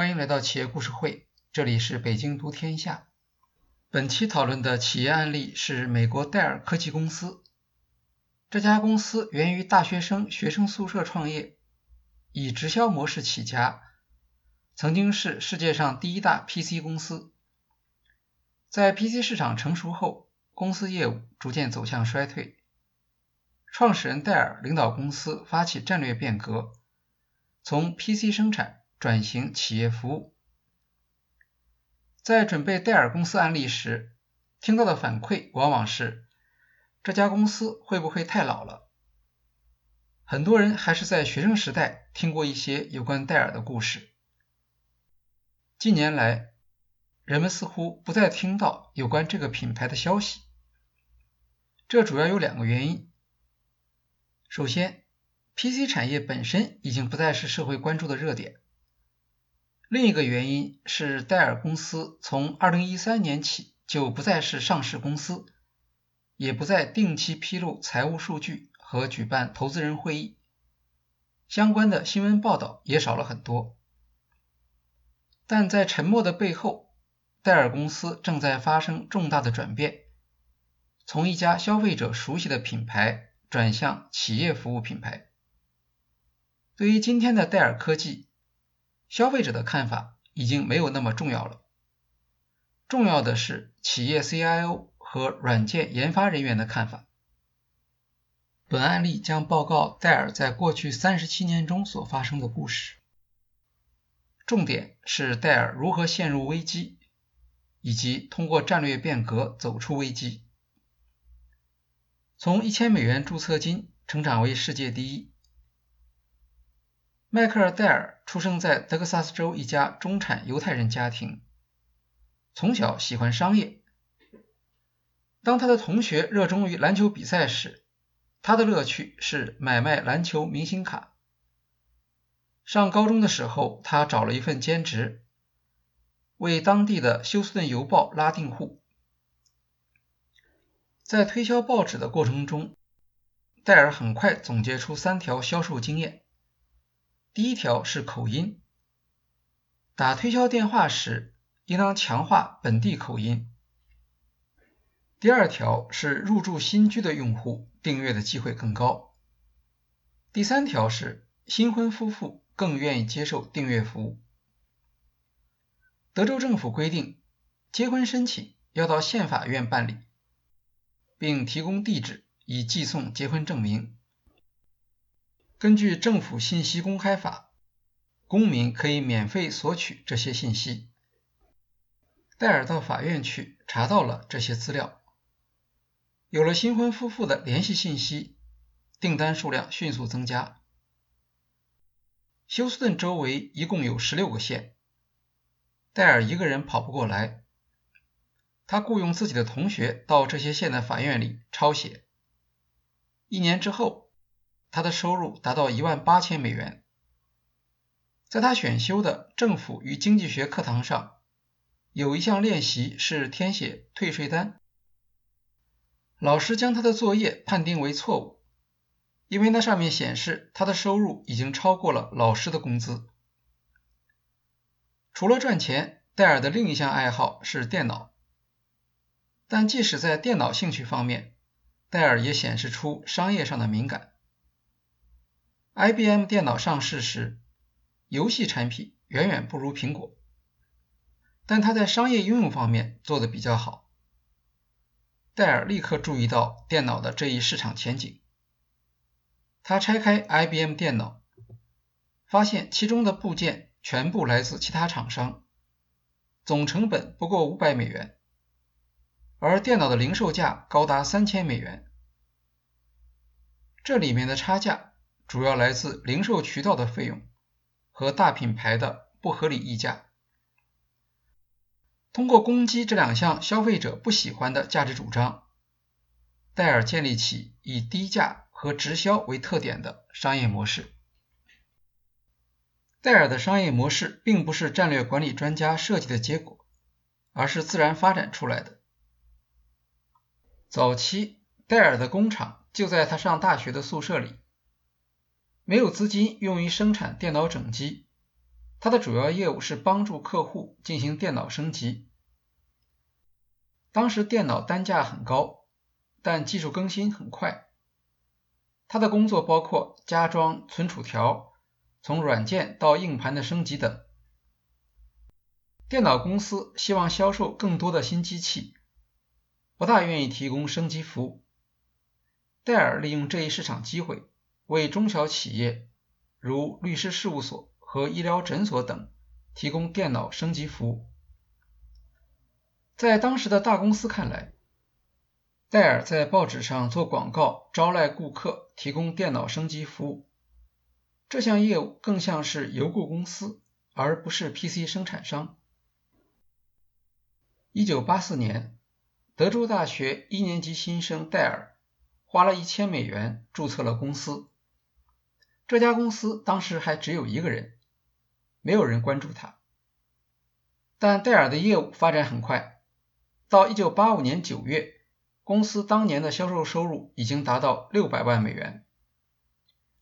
欢迎来到企业故事会，这里是北京读天下。本期讨论的企业案例是美国戴尔科技公司。这家公司源于大学生学生宿舍创业，以直销模式起家，曾经是世界上第一大 PC 公司。在 PC 市场成熟后，公司业务逐渐走向衰退。创始人戴尔领导公司发起战略变革，从 PC 生产转型企业服务。在准备戴尔公司案例时，听到的反馈往往是。这家公司会不会太老了？很多人还是在学生时代听过一些有关戴尔的故事。近年来，人们似乎不再听到有关这个品牌的消息。这主要有两个原因。首先，PC 产业本身已经不再是社会关注的热点。另一个原因是，戴尔公司从2013年起就不再是上市公司。也不再定期披露财务数据和举办投资人会议，相关的新闻报道也少了很多。但在沉默的背后，戴尔公司正在发生重大的转变，从一家消费者熟悉的品牌转向企业服务品牌。对于今天的戴尔科技，消费者的看法已经没有那么重要了，重要的是企业 CIO。和软件研发人员的看法。本案例将报告戴尔在过去三十七年中所发生的故事，重点是戴尔如何陷入危机，以及通过战略变革走出危机。从一千美元注册金成长为世界第一。迈克尔·戴尔出生在德克萨斯州一家中产犹太人家庭，从小喜欢商业。当他的同学热衷于篮球比赛时，他的乐趣是买卖篮球明星卡。上高中的时候，他找了一份兼职，为当地的休斯顿邮报拉订户。在推销报纸的过程中，戴尔很快总结出三条销售经验。第一条是口音，打推销电话时应当强化本地口音。第二条是入住新居的用户订阅的机会更高。第三条是新婚夫妇更愿意接受订阅服务。德州政府规定，结婚申请要到县法院办理，并提供地址以寄送结婚证明。根据政府信息公开法，公民可以免费索取这些信息。戴尔到法院去查到了这些资料。有了新婚夫妇的联系信息，订单数量迅速增加。休斯顿周围一共有十六个县，戴尔一个人跑不过来，他雇佣自己的同学到这些县的法院里抄写。一年之后，他的收入达到一万八千美元。在他选修的政府与经济学课堂上，有一项练习是填写退税单。老师将他的作业判定为错误，因为那上面显示他的收入已经超过了老师的工资。除了赚钱，戴尔的另一项爱好是电脑。但即使在电脑兴趣方面，戴尔也显示出商业上的敏感。IBM 电脑上市时，游戏产品远远不如苹果，但它在商业应用方面做得比较好。戴尔立刻注意到电脑的这一市场前景。他拆开 IBM 电脑，发现其中的部件全部来自其他厂商，总成本不过五百美元，而电脑的零售价高达三千美元。这里面的差价主要来自零售渠道的费用和大品牌的不合理溢价。通过攻击这两项消费者不喜欢的价值主张，戴尔建立起以低价和直销为特点的商业模式。戴尔的商业模式并不是战略管理专家设计的结果，而是自然发展出来的。早期，戴尔的工厂就在他上大学的宿舍里，没有资金用于生产电脑整机，它的主要业务是帮助客户进行电脑升级。当时电脑单价很高，但技术更新很快。他的工作包括加装存储条、从软件到硬盘的升级等。电脑公司希望销售更多的新机器，不大愿意提供升级服务。戴尔利用这一市场机会，为中小企业，如律师事务所和医疗诊所等，提供电脑升级服务。在当时的大公司看来，戴尔在报纸上做广告招徕顾客，提供电脑升级服务，这项业务更像是邮购公司，而不是 PC 生产商。一九八四年，德州大学一年级新生戴尔花了一千美元注册了公司。这家公司当时还只有一个人，没有人关注他。但戴尔的业务发展很快。到一九八五年九月，公司当年的销售收入已经达到六百万美元。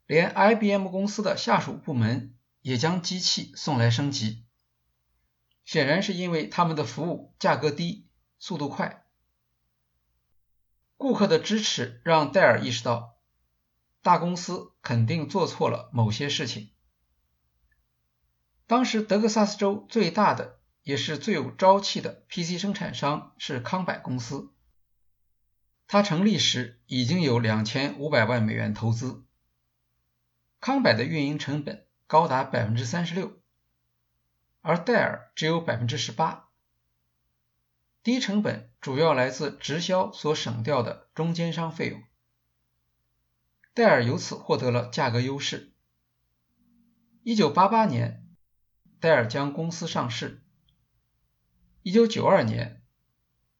连 IBM 公司的下属部门也将机器送来升级，显然是因为他们的服务价格低、速度快。顾客的支持让戴尔意识到，大公司肯定做错了某些事情。当时德克萨斯州最大的。也是最有朝气的 PC 生产商是康柏公司，它成立时已经有两千五百万美元投资。康柏的运营成本高达百分之三十六，而戴尔只有百分之十八。低成本主要来自直销所省掉的中间商费用，戴尔由此获得了价格优势。一九八八年，戴尔将公司上市。一九九二年，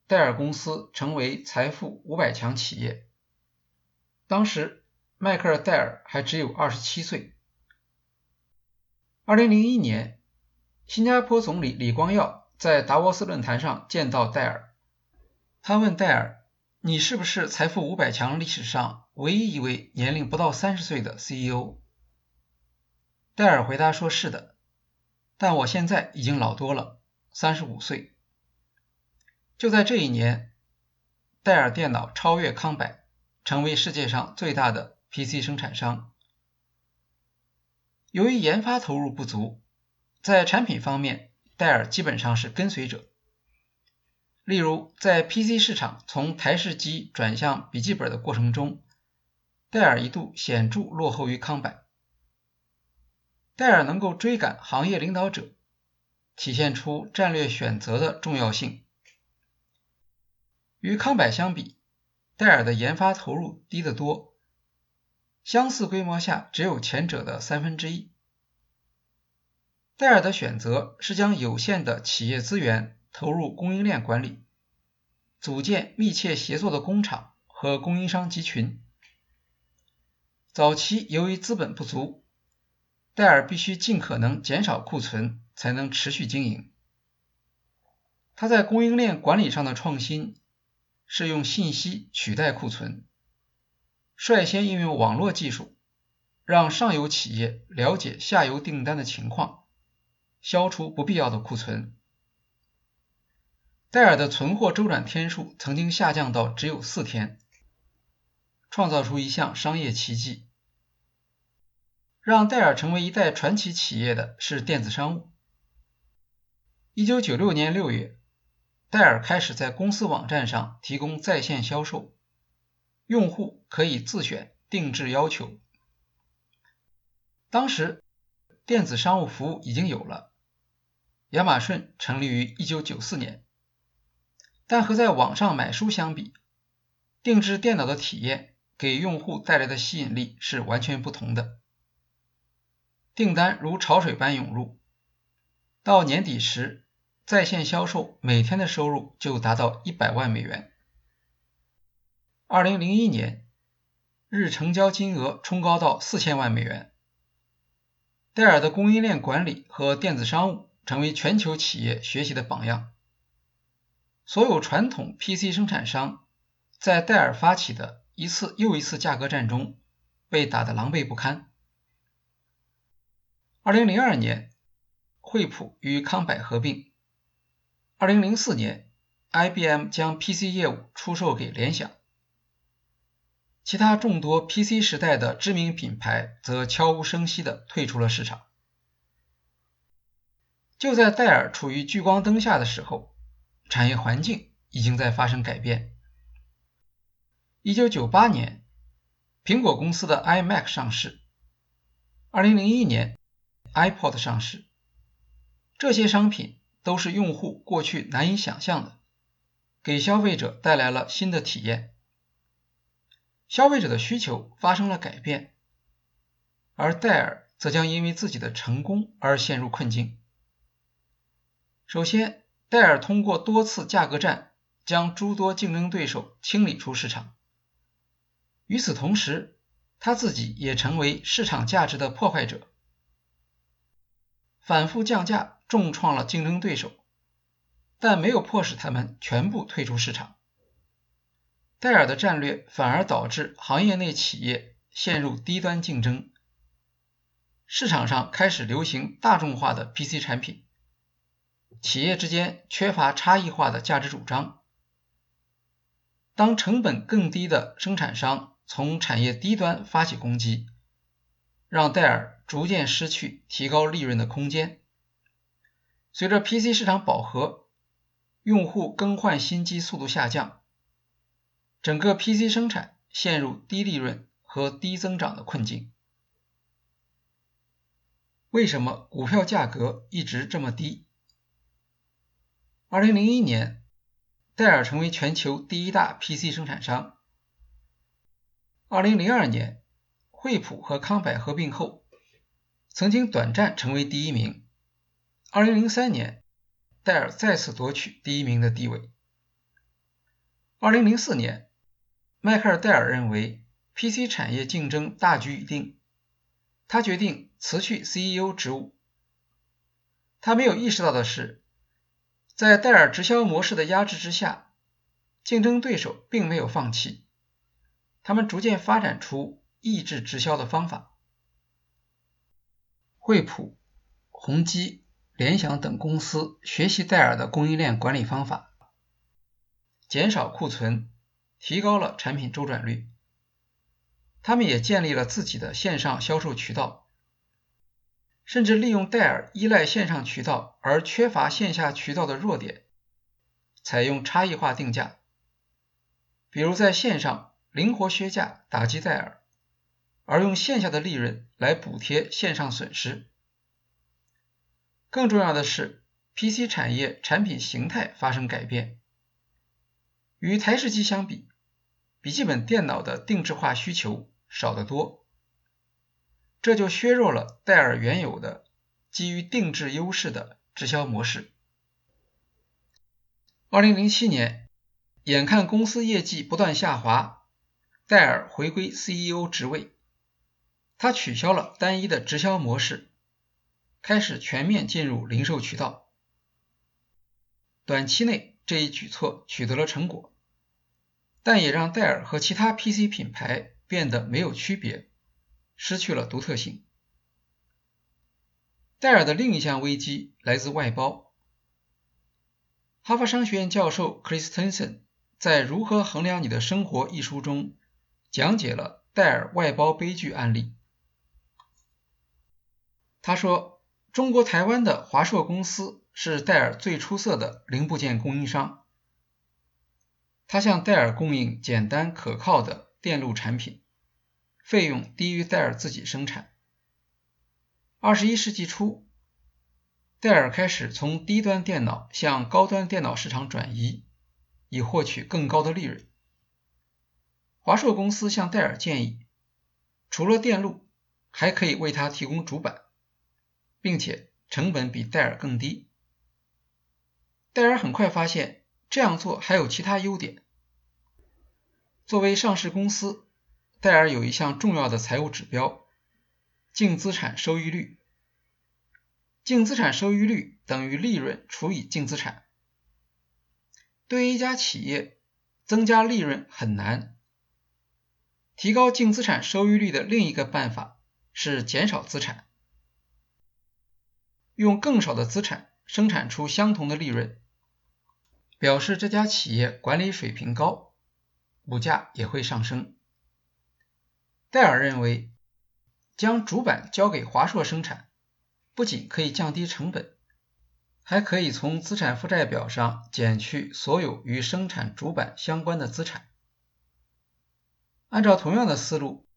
戴尔公司成为财富五百强企业。当时，迈克尔·戴尔还只有二十七岁。二零零一年，新加坡总理李光耀在达沃斯论坛上见到戴尔，他问戴尔：“你是不是财富五百强历史上唯一一位年龄不到三十岁的 CEO？” 戴尔回答说：“是的，但我现在已经老多了，三十五岁。”就在这一年，戴尔电脑超越康柏，成为世界上最大的 PC 生产商。由于研发投入不足，在产品方面，戴尔基本上是跟随者。例如，在 PC 市场从台式机转向笔记本的过程中，戴尔一度显著落后于康柏。戴尔能够追赶行业领导者，体现出战略选择的重要性。与康柏相比，戴尔的研发投入低得多，相似规模下只有前者的三分之一。戴尔的选择是将有限的企业资源投入供应链管理，组建密切协作的工厂和供应商集群。早期由于资本不足，戴尔必须尽可能减少库存，才能持续经营。他在供应链管理上的创新。是用信息取代库存，率先应用网络技术，让上游企业了解下游订单的情况，消除不必要的库存。戴尔的存货周转天数曾经下降到只有四天，创造出一项商业奇迹。让戴尔成为一代传奇企业的是电子商务。一九九六年六月。戴尔开始在公司网站上提供在线销售，用户可以自选定制要求。当时电子商务服务已经有了，亚马逊成立于1994年，但和在网上买书相比，定制电脑的体验给用户带来的吸引力是完全不同的。订单如潮水般涌入，到年底时。在线销售每天的收入就达到一百万美元。二零零一年，日成交金额冲高到四千万美元。戴尔的供应链管理和电子商务成为全球企业学习的榜样。所有传统 PC 生产商在戴尔发起的一次又一次价格战中被打得狼狈不堪。二零零二年。惠普与康柏合并。2004年，IBM 将 PC 业务出售给联想。其他众多 PC 时代的知名品牌则悄无声息地退出了市场。就在戴尔处于聚光灯下的时候，产业环境已经在发生改变。1998年，苹果公司的 iMac 上市；2001年，iPod 上市。这些商品都是用户过去难以想象的，给消费者带来了新的体验。消费者的需求发生了改变，而戴尔则将因为自己的成功而陷入困境。首先，戴尔通过多次价格战将诸多竞争对手清理出市场。与此同时，他自己也成为市场价值的破坏者，反复降价重创了竞争对手，但没有迫使他们全部退出市场。戴尔的战略反而导致行业内企业陷入低端竞争，市场上开始流行大众化的 PC 产品，企业之间缺乏差异化的价值主张。当成本更低的生产商从产业低端发起攻击，让戴尔逐渐失去提高利润的空间。随着 PC 市场饱和，用户更换新机速度下降。整个 PC 生产陷入低利润和低增长的困境。为什么股票价格一直这么低？2001年，戴尔成为全球第一大 PC 生产商。2002年，惠普和康柏合并后，曾经短暂成为第一名。2003年，戴尔再次夺取第一名的地位。2004年。迈克尔·戴尔认为 PC 产业竞争大局已定，他决定辞去 CEO 职务。他没有意识到的是，在戴尔直销模式的压制之下，竞争对手并没有放弃，他们逐渐发展出抑制直销的方法。惠普、宏基、联想等公司学习戴尔的供应链管理方法，减少库存。提高了产品周转率，他们也建立了自己的线上销售渠道，甚至利用戴尔依赖线上渠道而缺乏线下渠道的弱点，采用差异化定价，比如在线上灵活削价打击戴尔，而用线下的利润来补贴线上损失。更重要的是，PC 产业产品形态发生改变，与台式机相比。笔记本电脑的定制化需求少得多，这就削弱了戴尔原有的基于定制优势的直销模式。二零零七年，眼看公司业绩不断下滑，戴尔回归 CEO 职位，他取消了单一的直销模式，开始全面进入零售渠道。短期内，这一举措取得了成果。但也让戴尔和其他 PC 品牌变得没有区别，失去了独特性。戴尔的另一项危机来自外包。哈佛商学院教授 Chris Tenson 在《如何衡量你的生活》一书中讲解了戴尔外包悲剧案例。他说，中国台湾的华硕公司是戴尔最出色的零部件供应商。他向戴尔供应简单可靠的电路产品，费用低于戴尔自己生产。二十一世纪初，戴尔开始从低端电脑向高端电脑市场转移，以获取更高的利润。华硕公司向戴尔建议，除了电路，还可以为他提供主板，并且成本比戴尔更低。戴尔很快发现。这样做还有其他优点。作为上市公司，戴尔有一项重要的财务指标——净资产收益率。净资产收益率等于利润除以净资产。对于一家企业，增加利润很难。提高净资产收益率的另一个办法是减少资产。用更少的资产生产出相同的利润，表示这家企业管理水平高，股价也会上升。戴尔认为，将主板交给华硕生产，不仅可以降低成本，还可以从资产负债表上减去所有与生产主板相关的资产。按照同样的思路，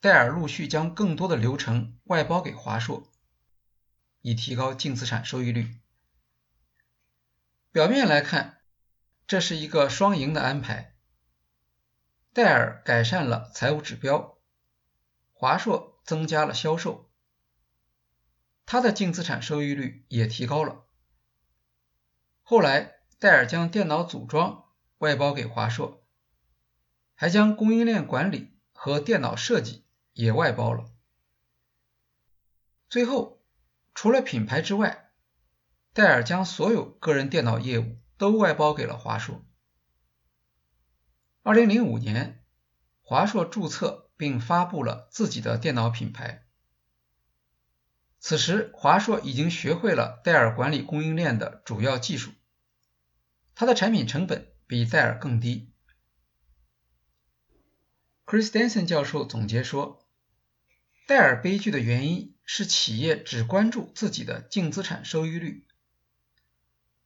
戴尔陆续将更多的流程外包给华硕，以提高净资产收益率。表面来看，这是一个双赢的安排。戴尔改善了财务指标，华硕增加了销售，它的净资产收益率也提高了。后来，戴尔将电脑组装外包给华硕，还将供应链管理和电脑设计。也外包了。最后，除了品牌之外，戴尔将所有个人电脑业务都外包给了华硕。二零零五年，华硕注册并发布了自己的电脑品牌。此时，华硕已经学会了戴尔管理供应链的主要技术，它的产品成本比戴尔更低。Chris Denson 教授总结说。戴尔悲剧的原因是企业只关注自己的净资产收益率，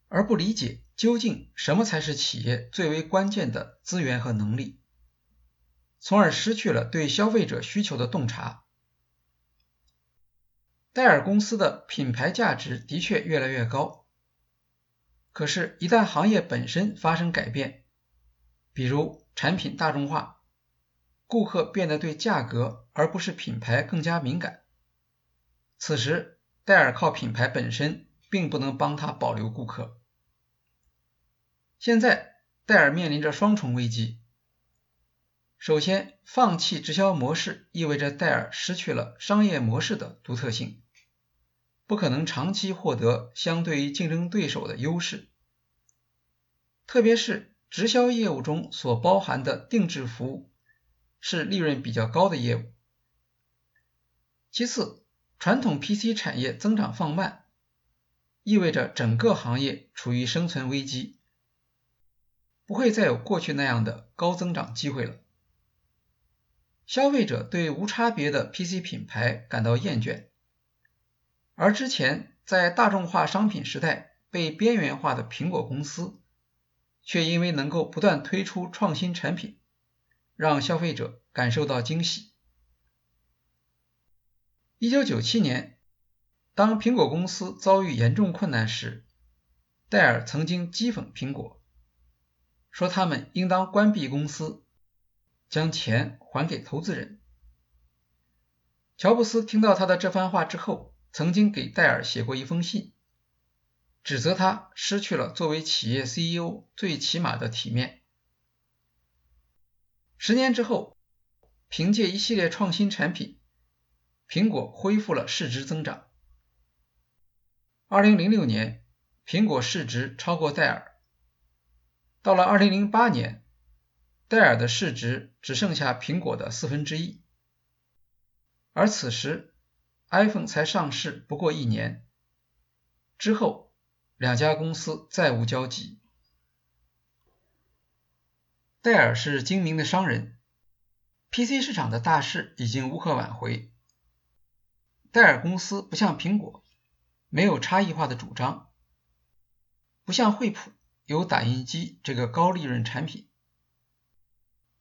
而不理解究竟什么才是企业最为关键的资源和能力，从而失去了对消费者需求的洞察。戴尔公司的品牌价值的确越来越高，可是，一旦行业本身发生改变，比如产品大众化，顾客变得对价格而不是品牌更加敏感。此时，戴尔靠品牌本身并不能帮他保留顾客。现在，戴尔面临着双重危机。首先，放弃直销模式意味着戴尔失去了商业模式的独特性，不可能长期获得相对于竞争对手的优势。特别是直销业务中所包含的定制服务。是利润比较高的业务。其次，传统 PC 产业增长放慢，意味着整个行业处于生存危机，不会再有过去那样的高增长机会了。消费者对无差别的 PC 品牌感到厌倦，而之前在大众化商品时代被边缘化的苹果公司，却因为能够不断推出创新产品。让消费者感受到惊喜。一九九七年，当苹果公司遭遇严重困难时，戴尔曾经讥讽苹果，说他们应当关闭公司，将钱还给投资人。乔布斯听到他的这番话之后，曾经给戴尔写过一封信，指责他失去了作为企业 CEO 最起码的体面。十年之后，凭借一系列创新产品，苹果恢复了市值增长。二零零六年，苹果市值超过戴尔。到了二零零八年，戴尔的市值只剩下苹果的四分之一。而此时，iPhone 才上市不过一年，之后两家公司再无交集。戴尔是精明的商人，PC 市场的大势已经无可挽回。戴尔公司不像苹果，没有差异化的主张；不像惠普有打印机这个高利润产品；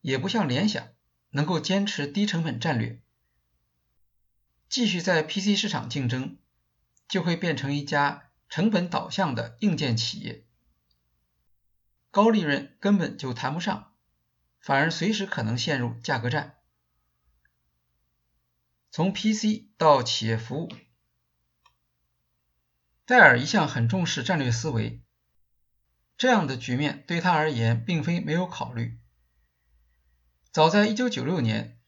也不像联想能够坚持低成本战略。继续在 PC 市场竞争，就会变成一家成本导向的硬件企业，高利润根本就谈不上。反而随时可能陷入价格战。从 PC 到企业服务，戴尔一向很重视战略思维，这样的局面对他而言并非没有考虑。早在1996年，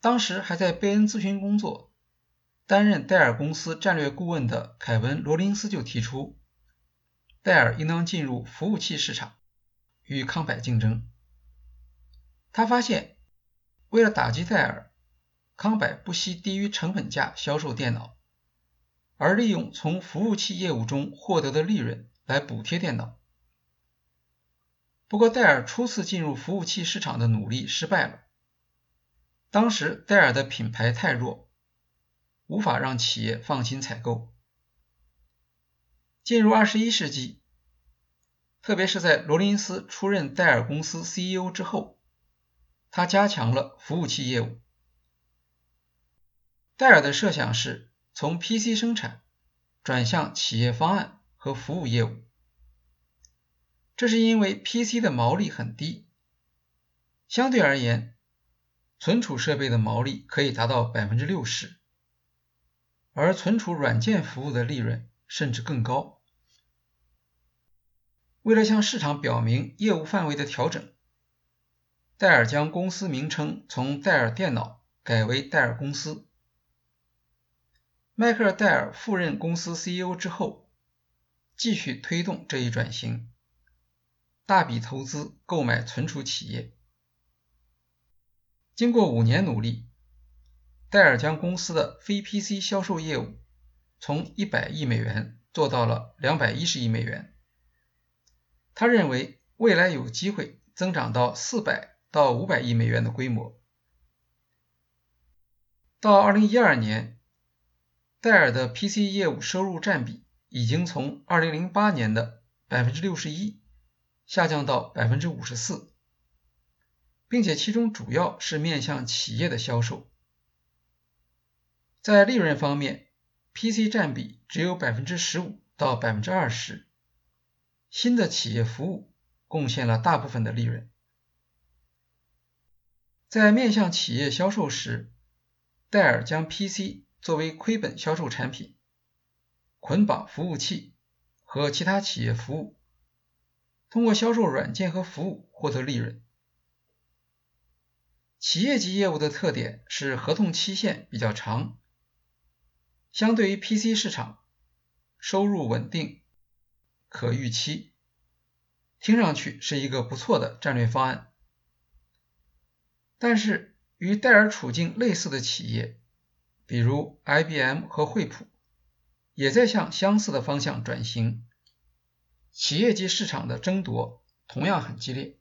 当时还在贝恩咨询工作、担任戴尔公司战略顾问的凯文·罗林斯就提出，戴尔应当进入服务器市场，与康柏竞争。他发现，为了打击戴尔，康柏不惜低于成本价销售电脑，而利用从服务器业务中获得的利润来补贴电脑。不过，戴尔初次进入服务器市场的努力失败了。当时，戴尔的品牌太弱，无法让企业放心采购。进入二十一世纪，特别是在罗林斯出任戴尔公司 CEO 之后，他加强了服务器业务。戴尔的设想是从 PC 生产转向企业方案和服务业务，这是因为 PC 的毛利很低，相对而言，存储设备的毛利可以达到百分之六十，而存储软件服务的利润甚至更高。为了向市场表明业务范围的调整，戴尔将公司名称从戴尔电脑改为戴尔公司。迈克尔·戴尔赴任公司 CEO 之后，继续推动这一转型，大笔投资购买存储企业。经过五年努力，戴尔将公司的非 PC 销售业务从一百亿美元做到了两百一十亿美元。他认为未来有机会增长到四百到五百亿美元的规模。到二零一二年，戴尔的 PC 业务收入占比已经从二零零八年的百分之六十一下降到百分之五十四，并且其中主要是面向企业的销售。在利润方面，PC 占比只有百分之十五到百分之二十。新的企业服务贡献了大部分的利润。在面向企业销售时，戴尔将 PC 作为亏本销售产品，捆绑服务器和其他企业服务，通过销售软件和服务获得利润。企业级业务的特点是合同期限比较长，相对于 PC 市场，收入稳定。可预期，听上去是一个不错的战略方案。但是，与戴尔处境类似的企业，比如 IBM 和惠普，也在向相似的方向转型。企业级市场的争夺同样很激烈。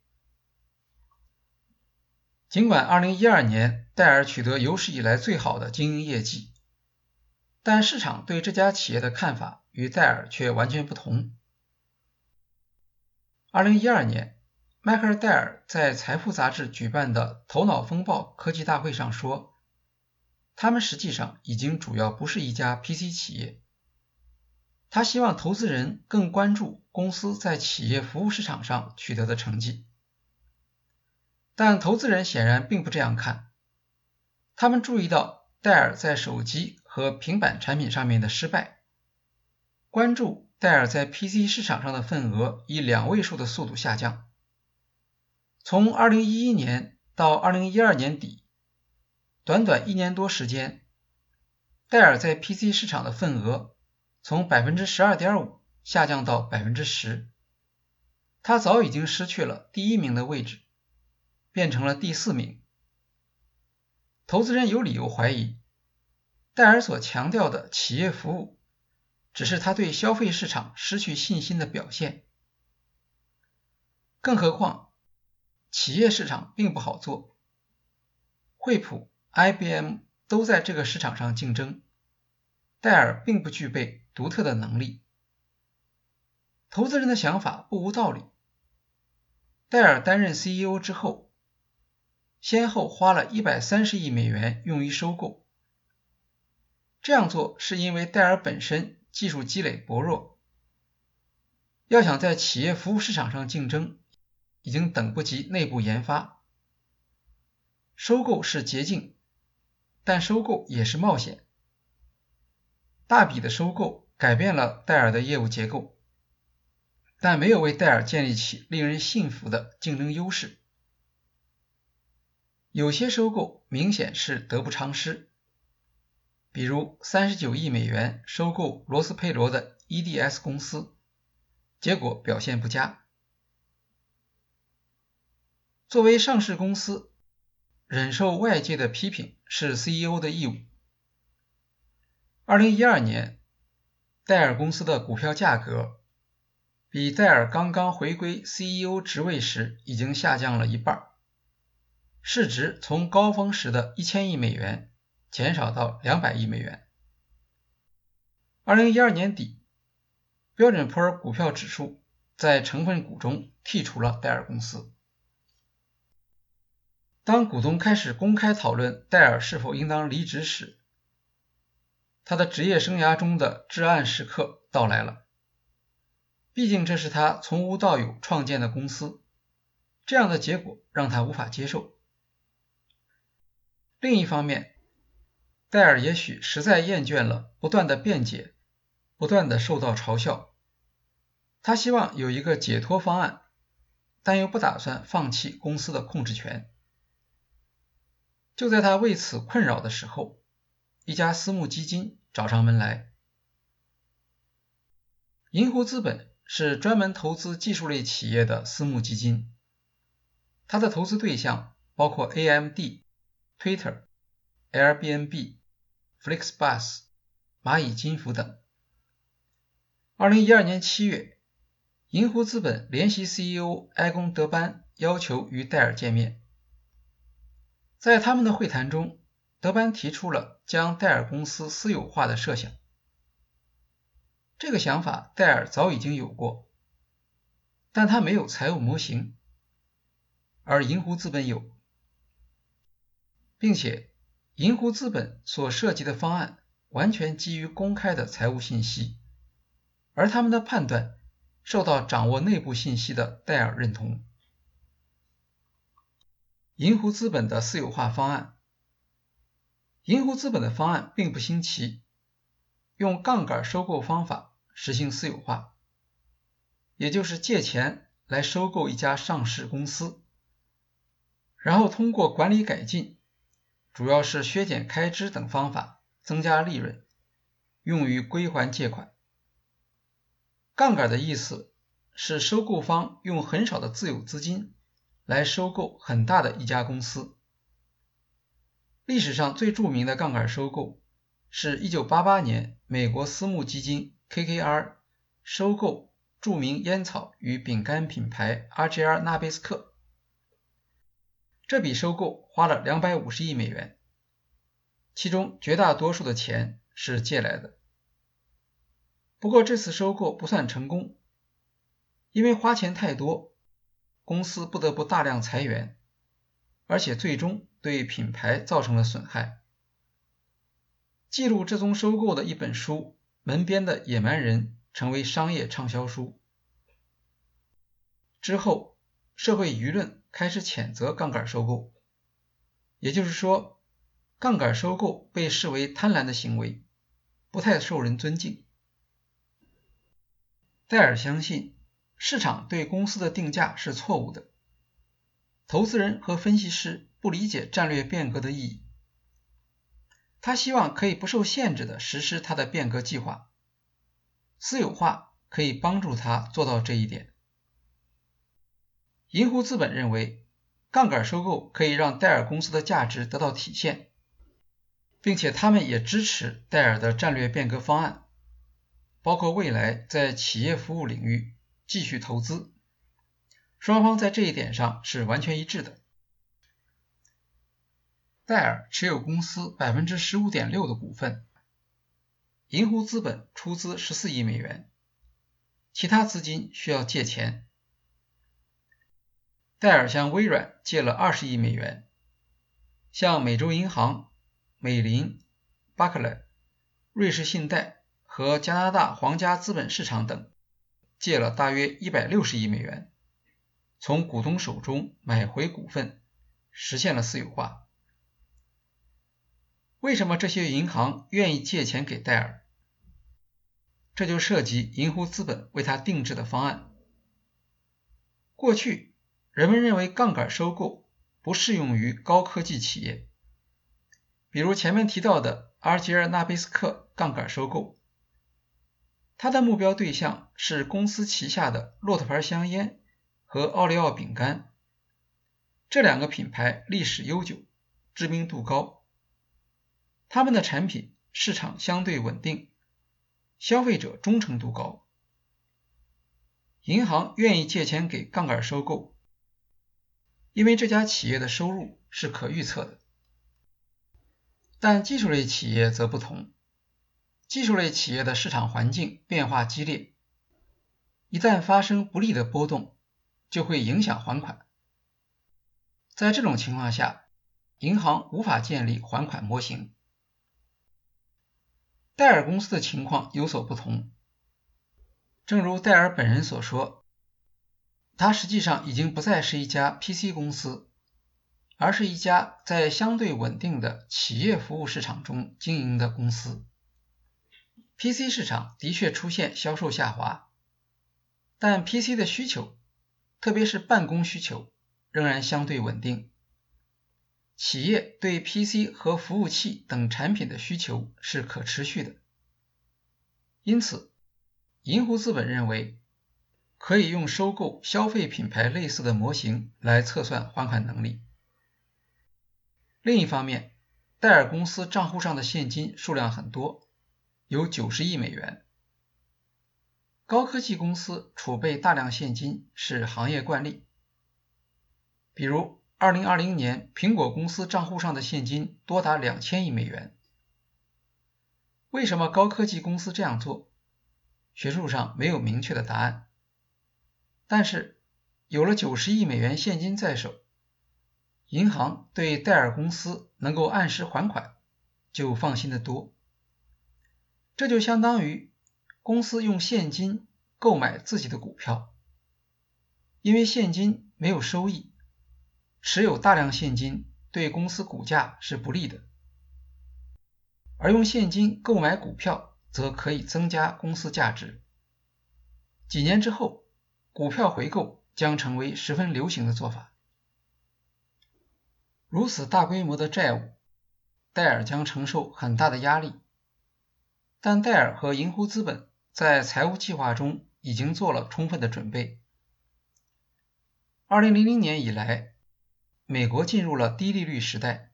尽管2012年戴尔取得有史以来最好的经营业绩，但市场对这家企业的看法与戴尔却完全不同。二零一二年，迈克尔·戴尔在《财富》杂志举办的“头脑风暴”科技大会上说：“他们实际上已经主要不是一家 PC 企业。他希望投资人更关注公司在企业服务市场上取得的成绩。”但投资人显然并不这样看。他们注意到戴尔在手机和平板产品上面的失败，关注。戴尔在 PC 市场上的份额以两位数的速度下降。从2011年到2012年底，短短一年多时间，戴尔在 PC 市场的份额从百分之十二点五下降到百分之十，他早已经失去了第一名的位置，变成了第四名。投资人有理由怀疑，戴尔所强调的企业服务。只是他对消费市场失去信心的表现。更何况，企业市场并不好做，惠普、IBM 都在这个市场上竞争，戴尔并不具备独特的能力。投资人的想法不无道理。戴尔担任 CEO 之后，先后花了一百三十亿美元用于收购。这样做是因为戴尔本身。技术积累薄弱，要想在企业服务市场上竞争，已经等不及内部研发。收购是捷径，但收购也是冒险。大笔的收购改变了戴尔的业务结构，但没有为戴尔建立起令人信服的竞争优势。有些收购明显是得不偿失。比如三十九亿美元收购罗斯佩罗的 EDS 公司，结果表现不佳。作为上市公司，忍受外界的批评是 CEO 的义务。二零一二年，戴尔公司的股票价格比戴尔刚刚回归 CEO 职位时已经下降了一半，市值从高峰时的一千亿美元减少到两百亿美元。二零一二年底，标准普尔股票指数在成分股中剔除了戴尔公司。当股东开始公开讨论戴尔是否应当离职时，他的职业生涯中的至暗时刻到来了。毕竟这是他从无到有创建的公司，这样的结果让他无法接受。另一方面，戴尔也许实在厌倦了不断的辩解，不断的受到嘲笑，他希望有一个解脱方案，但又不打算放弃公司的控制权。就在他为此困扰的时候，一家私募基金找上门来。银湖资本是专门投资技术类企业的私募基金，它的投资对象包括 AMD、Twitter、Airbnb、FlixBus、蚂蚁金服等。二零一二年七月，银湖资本联席 CEO 埃贡·德班要求与戴尔见面。在他们的会谈中，德班提出了将戴尔公司私有化的设想。这个想法戴尔早已经有过，但他没有财务模型，而银湖资本有，并且银湖资本所涉及的方案完全基于公开的财务信息，而他们的判断受到掌握内部信息的戴尔认同。银湖资本的私有化方案。银湖资本的方案并不新奇，用杠杆收购方法实行私有化，也就是借钱来收购一家上市公司，然后通过管理改进，主要是削减开支等方法增加利润，用于归还借款。杠杆的意思是收购方用很少的自有资金。来收购很大的一家公司。历史上最著名的杠杆收购是1988年美国私募基金 KKR 收购著名烟草与饼干品牌 RJR 纳贝斯克。这笔收购花了250亿美元，其中绝大多数的钱是借来的。不过这次收购不算成功，因为花钱太多。公司不得不大量裁员，而且最终对品牌造成了损害。记录这宗收购的一本书《门边的野蛮人》成为商业畅销书。之后，社会舆论开始谴责杠杆收购，也就是说，杠杆收购被视为贪婪的行为，不太受人尊敬。戴尔相信。市场对公司的定价是错误的，投资人和分析师不理解战略变革的意义。他希望可以不受限制的实施他的变革计划，私有化可以帮助他做到这一点。银湖资本认为，杠杆收购可以让戴尔公司的价值得到体现，并且他们也支持戴尔的战略变革方案，包括未来在企业服务领域。继续投资，双方在这一点上是完全一致的。戴尔持有公司百分之十五点六的股份，银湖资本出资十四亿美元，其他资金需要借钱。戴尔向微软借了二十亿美元，向美洲银行、美林、巴克莱、瑞士信贷和加拿大皇家资本市场等。借了大约一百六十亿美元，从股东手中买回股份，实现了私有化。为什么这些银行愿意借钱给戴尔？这就涉及银湖资本为他定制的方案。过去，人们认为杠杆收购不适用于高科技企业，比如前面提到的阿吉尔纳贝斯克杠杆收购。他的目标对象是公司旗下的骆驼牌香烟和奥利奥饼干，这两个品牌历史悠久，知名度高，他们的产品市场相对稳定，消费者忠诚度高，银行愿意借钱给杠杆收购，因为这家企业的收入是可预测的。但技术类企业则不同，技术类企业的市场环境变化激烈，一旦发生不利的波动，就会影响还款。在这种情况下，银行无法建立还款模型。戴尔公司的情况有所不同，正如戴尔本人所说，他实际上已经不再是一家 PC 公司。而是一家在相对稳定的企业服务市场中经营的公司。PC 市场的确出现销售下滑，但 PC 的需求，特别是办公需求，仍然相对稳定。企业对 PC 和服务器等产品的需求是可持续的，因此，银湖资本认为，可以用收购消费品牌类似的模型来测算还款能力。另一方面，戴尔公司账户上的现金数量很多，有九十亿美元。高科技公司储备大量现金是行业惯例。比如，二零二零年苹果公司账户上的现金多达两千亿美元。为什么高科技公司这样做？学术上没有明确的答案。但是，有了九十亿美元现金在手。银行对戴尔公司能够按时还款，就放心的多。这就相当于公司用现金购买自己的股票，因为现金没有收益，持有大量现金对公司股价是不利的，而用现金购买股票则可以增加公司价值。几年之后，股票回购将成为十分流行的做法。如此大规模的债务，戴尔将承受很大的压力。但戴尔和银湖资本在财务计划中已经做了充分的准备。二零零零年以来，美国进入了低利率时代。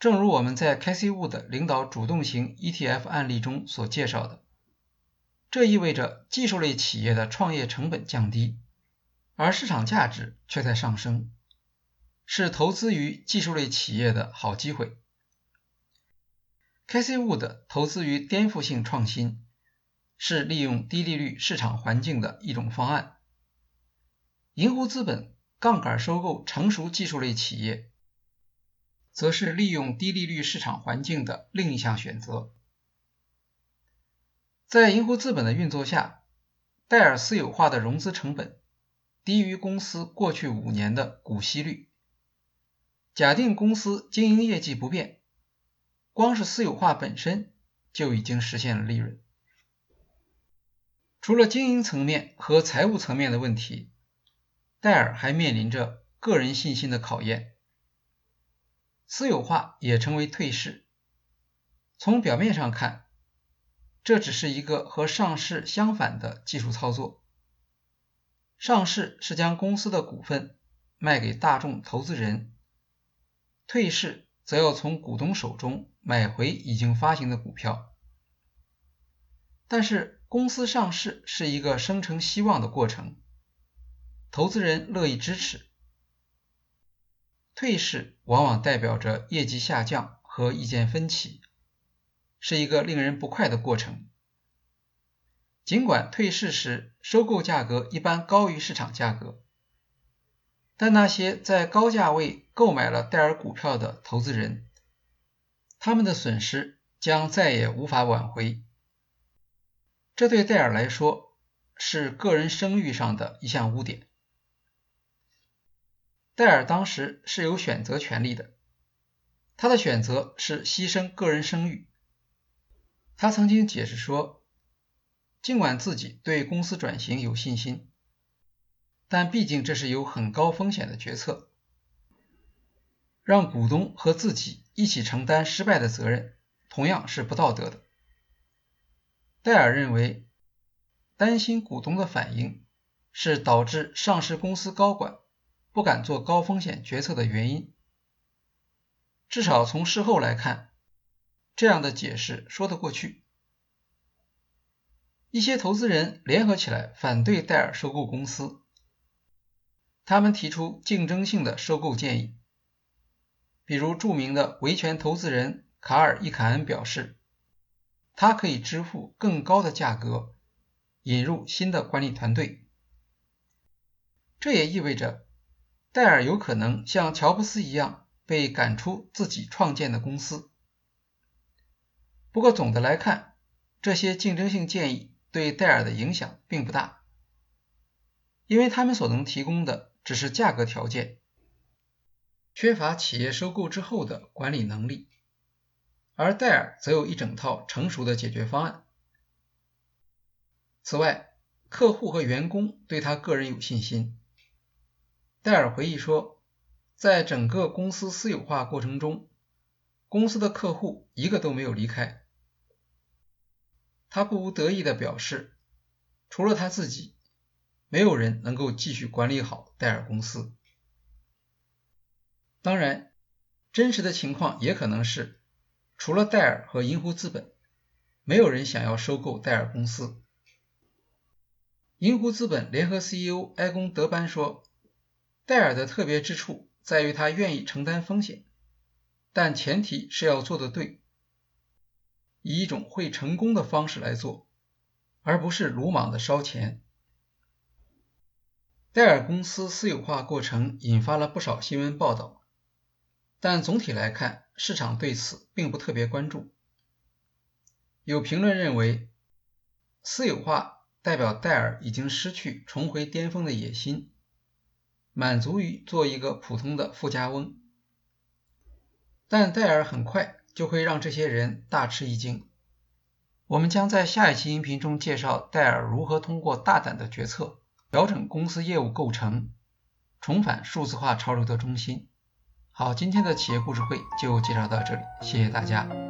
正如我们在 Casey Wood 领导主动型 ETF 案例中所介绍的，这意味着技术类企业的创业成本降低，而市场价值却在上升。是投资于技术类企业的好机会。Casey Wood 投资于颠覆性创新，是利用低利率市场环境的一种方案。银湖资本杠杆收购成熟技术类企业，则是利用低利率市场环境的另一项选择。在银湖资本的运作下，戴尔私有化的融资成本低于公司过去五年的股息率。假定公司经营业绩不变，光是私有化本身就已经实现了利润。除了经营层面和财务层面的问题，戴尔还面临着个人信心的考验。私有化也成为退市。从表面上看，这只是一个和上市相反的技术操作。上市是将公司的股份卖给大众投资人。退市则要从股东手中买回已经发行的股票，但是公司上市是一个生成希望的过程，投资人乐意支持。退市往往代表着业绩下降和意见分歧，是一个令人不快的过程。尽管退市时收购价格一般高于市场价格。但那些在高价位购买了戴尔股票的投资人，他们的损失将再也无法挽回。这对戴尔来说是个人声誉上的一项污点。戴尔当时是有选择权利的，他的选择是牺牲个人声誉。他曾经解释说，尽管自己对公司转型有信心。但毕竟这是有很高风险的决策，让股东和自己一起承担失败的责任，同样是不道德的。戴尔认为，担心股东的反应是导致上市公司高管不敢做高风险决策的原因。至少从事后来看，这样的解释说得过去。一些投资人联合起来反对戴尔收购公司，他们提出竞争性的收购建议，比如著名的维权投资人卡尔·伊坎恩表示，他可以支付更高的价格引入新的管理团队。这也意味着戴尔有可能像乔布斯一样被赶出自己创建的公司。不过总的来看，这些竞争性建议。对戴尔的影响并不大，因为他们所能提供的只是价格条件，缺乏企业收购之后的管理能力，而戴尔则有一整套成熟的解决方案。此外，客户和员工对他个人有信心。戴尔回忆说，在整个公司私有化过程中，公司的客户一个都没有离开。他不无得意地表示，除了他自己，没有人能够继续管理好戴尔公司。当然，真实的情况也可能是，除了戴尔和银湖资本，没有人想要收购戴尔公司。银湖资本联合 CEO 埃贡·德班说：“戴尔的特别之处在于他愿意承担风险，但前提是要做得对。”以一种会成功的方式来做，而不是鲁莽的烧钱。戴尔公司私有化过程引发了不少新闻报道，但总体来看，市场对此并不特别关注。有评论认为，私有化代表戴尔已经失去重回巅峰的野心，满足于做一个普通的富家翁。但戴尔很快。就会让这些人大吃一惊。我们将在下一期音频中介绍戴尔如何通过大胆的决策调整公司业务构成，重返数字化潮流的中心。好，今天的企业故事会就介绍到这里，谢谢大家。